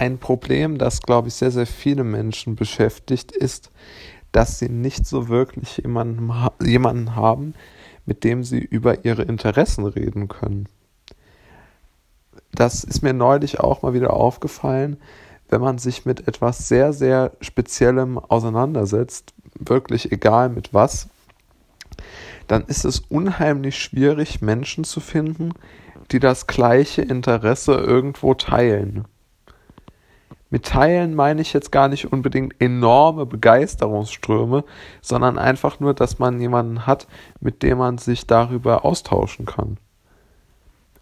ein Problem, das, glaube ich, sehr, sehr viele Menschen beschäftigt, ist, dass sie nicht so wirklich jemanden, jemanden haben, mit dem sie über ihre Interessen reden können. Das ist mir neulich auch mal wieder aufgefallen, wenn man sich mit etwas sehr, sehr Speziellem auseinandersetzt, wirklich egal mit was, dann ist es unheimlich schwierig, Menschen zu finden, die das gleiche Interesse irgendwo teilen. Mit Teilen meine ich jetzt gar nicht unbedingt enorme Begeisterungsströme, sondern einfach nur, dass man jemanden hat, mit dem man sich darüber austauschen kann.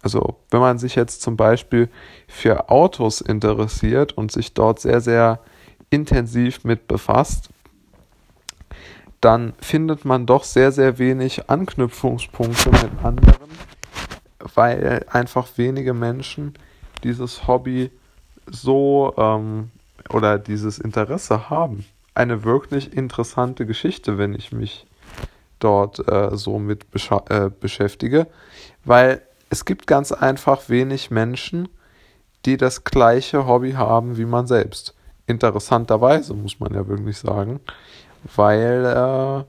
Also wenn man sich jetzt zum Beispiel für Autos interessiert und sich dort sehr, sehr intensiv mit befasst, dann findet man doch sehr, sehr wenig Anknüpfungspunkte mit anderen, weil einfach wenige Menschen dieses Hobby so ähm, oder dieses Interesse haben. Eine wirklich interessante Geschichte, wenn ich mich dort äh, so mit äh, beschäftige, weil es gibt ganz einfach wenig Menschen, die das gleiche Hobby haben wie man selbst. Interessanterweise muss man ja wirklich sagen, weil äh,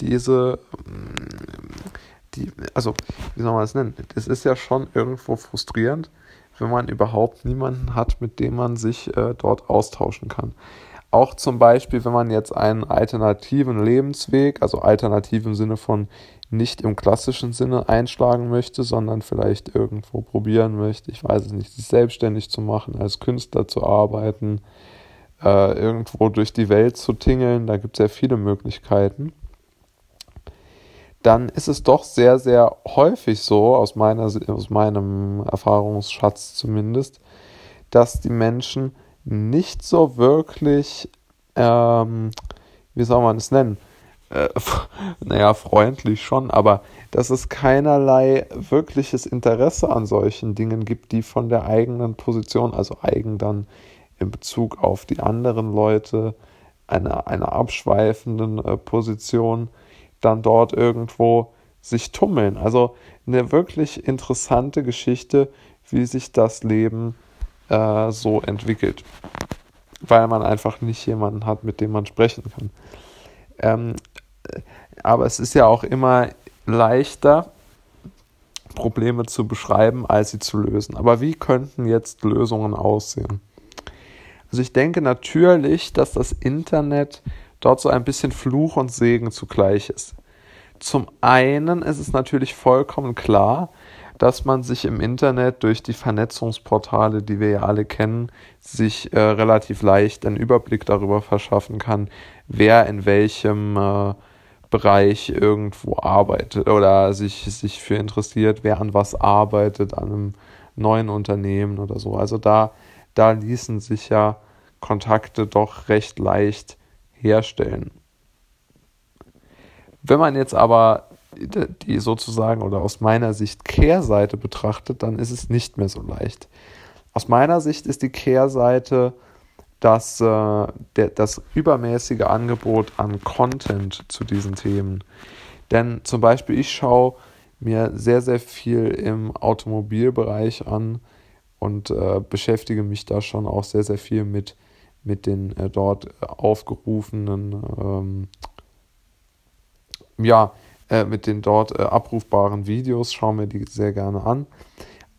diese, die, also wie soll man das nennen? Es ist ja schon irgendwo frustrierend, wenn man überhaupt niemanden hat, mit dem man sich äh, dort austauschen kann. Auch zum Beispiel, wenn man jetzt einen alternativen Lebensweg, also alternativ im Sinne von nicht im klassischen Sinne einschlagen möchte, sondern vielleicht irgendwo probieren möchte, ich weiß es nicht, sich selbstständig zu machen, als Künstler zu arbeiten, äh, irgendwo durch die Welt zu tingeln, da gibt es ja viele Möglichkeiten dann ist es doch sehr, sehr häufig so, aus, meiner, aus meinem Erfahrungsschatz zumindest, dass die Menschen nicht so wirklich, ähm, wie soll man es nennen, äh, naja, freundlich schon, aber dass es keinerlei wirkliches Interesse an solchen Dingen gibt, die von der eigenen Position, also eigen dann in Bezug auf die anderen Leute, einer, einer abschweifenden äh, Position, dann dort irgendwo sich tummeln. Also eine wirklich interessante Geschichte, wie sich das Leben äh, so entwickelt. Weil man einfach nicht jemanden hat, mit dem man sprechen kann. Ähm, aber es ist ja auch immer leichter, Probleme zu beschreiben, als sie zu lösen. Aber wie könnten jetzt Lösungen aussehen? Also ich denke natürlich, dass das Internet dort so ein bisschen Fluch und Segen zugleich ist. Zum einen ist es natürlich vollkommen klar, dass man sich im Internet durch die Vernetzungsportale, die wir ja alle kennen, sich äh, relativ leicht einen Überblick darüber verschaffen kann, wer in welchem äh, Bereich irgendwo arbeitet oder sich, sich für interessiert, wer an was arbeitet, an einem neuen Unternehmen oder so. Also da, da ließen sich ja Kontakte doch recht leicht herstellen. Wenn man jetzt aber die sozusagen oder aus meiner Sicht Kehrseite betrachtet, dann ist es nicht mehr so leicht. Aus meiner Sicht ist die Kehrseite dass äh, der, das übermäßige Angebot an Content zu diesen Themen. Denn zum Beispiel ich schaue mir sehr, sehr viel im Automobilbereich an und äh, beschäftige mich da schon auch sehr, sehr viel mit mit den äh, dort aufgerufenen, ähm, ja, äh, mit den dort äh, abrufbaren Videos, schaue mir die sehr gerne an.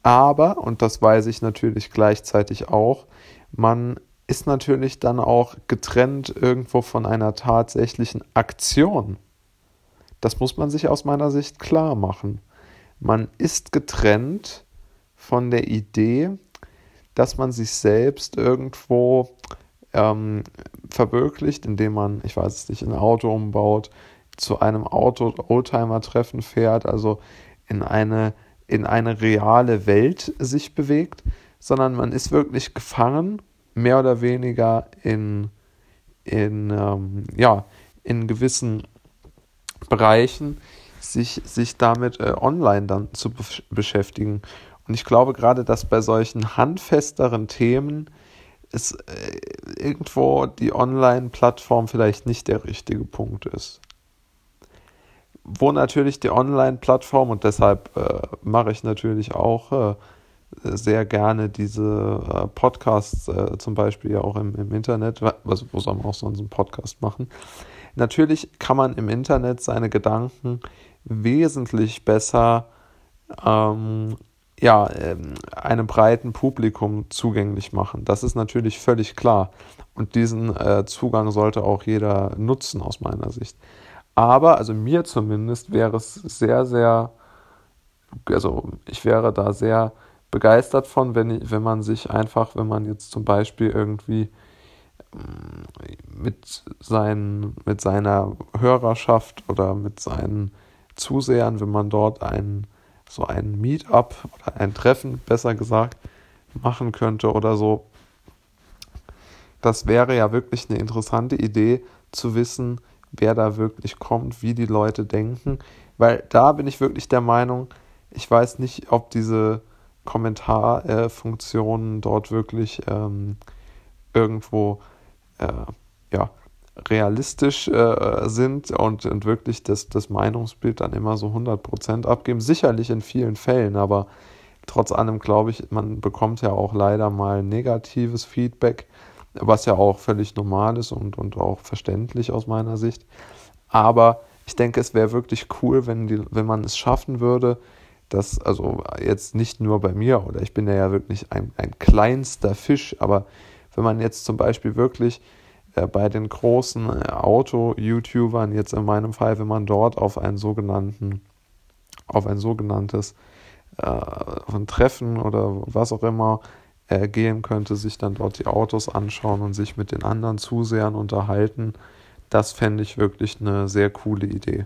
Aber, und das weiß ich natürlich gleichzeitig auch, man ist natürlich dann auch getrennt irgendwo von einer tatsächlichen Aktion. Das muss man sich aus meiner Sicht klar machen. Man ist getrennt von der Idee, dass man sich selbst irgendwo ähm, verwirklicht, indem man, ich weiß es nicht, ein Auto umbaut, zu einem Auto-Oldtimer-Treffen fährt, also in eine, in eine reale Welt sich bewegt, sondern man ist wirklich gefangen, mehr oder weniger in, in, ähm, ja, in gewissen Bereichen, sich, sich damit äh, online dann zu beschäftigen. Und ich glaube gerade, dass bei solchen handfesteren Themen ist äh, irgendwo die Online-Plattform vielleicht nicht der richtige Punkt ist. Wo natürlich die Online-Plattform, und deshalb äh, mache ich natürlich auch äh, sehr gerne diese äh, Podcasts, äh, zum Beispiel ja auch im, im Internet, was, wo soll man auch sonst einen Podcast machen? Natürlich kann man im Internet seine Gedanken wesentlich besser ähm, ja, ähm, einem breiten Publikum zugänglich machen. Das ist natürlich völlig klar. Und diesen äh, Zugang sollte auch jeder nutzen, aus meiner Sicht. Aber, also mir zumindest, wäre es sehr, sehr, also ich wäre da sehr begeistert von, wenn, wenn man sich einfach, wenn man jetzt zum Beispiel irgendwie mm, mit, seinen, mit seiner Hörerschaft oder mit seinen Zusehern, wenn man dort ein, so ein Meetup oder ein Treffen, besser gesagt, machen könnte oder so. Das wäre ja wirklich eine interessante Idee zu wissen, wer da wirklich kommt, wie die Leute denken, weil da bin ich wirklich der Meinung, ich weiß nicht, ob diese Kommentarfunktionen dort wirklich ähm, irgendwo äh, ja, realistisch äh, sind und, und wirklich das, das Meinungsbild dann immer so 100% abgeben. Sicherlich in vielen Fällen, aber trotz allem glaube ich, man bekommt ja auch leider mal negatives Feedback, was ja auch völlig normal ist und, und auch verständlich aus meiner Sicht. Aber ich denke, es wäre wirklich cool, wenn, die, wenn man es schaffen würde, dass, also jetzt nicht nur bei mir, oder ich bin ja wirklich ein, ein kleinster Fisch, aber wenn man jetzt zum Beispiel wirklich bei den großen äh, Auto-YouTubern, jetzt in meinem Fall, wenn man dort auf einen sogenannten, auf ein sogenanntes äh, Treffen oder was auch immer äh, gehen könnte, sich dann dort die Autos anschauen und sich mit den anderen Zusehern unterhalten, das fände ich wirklich eine sehr coole Idee.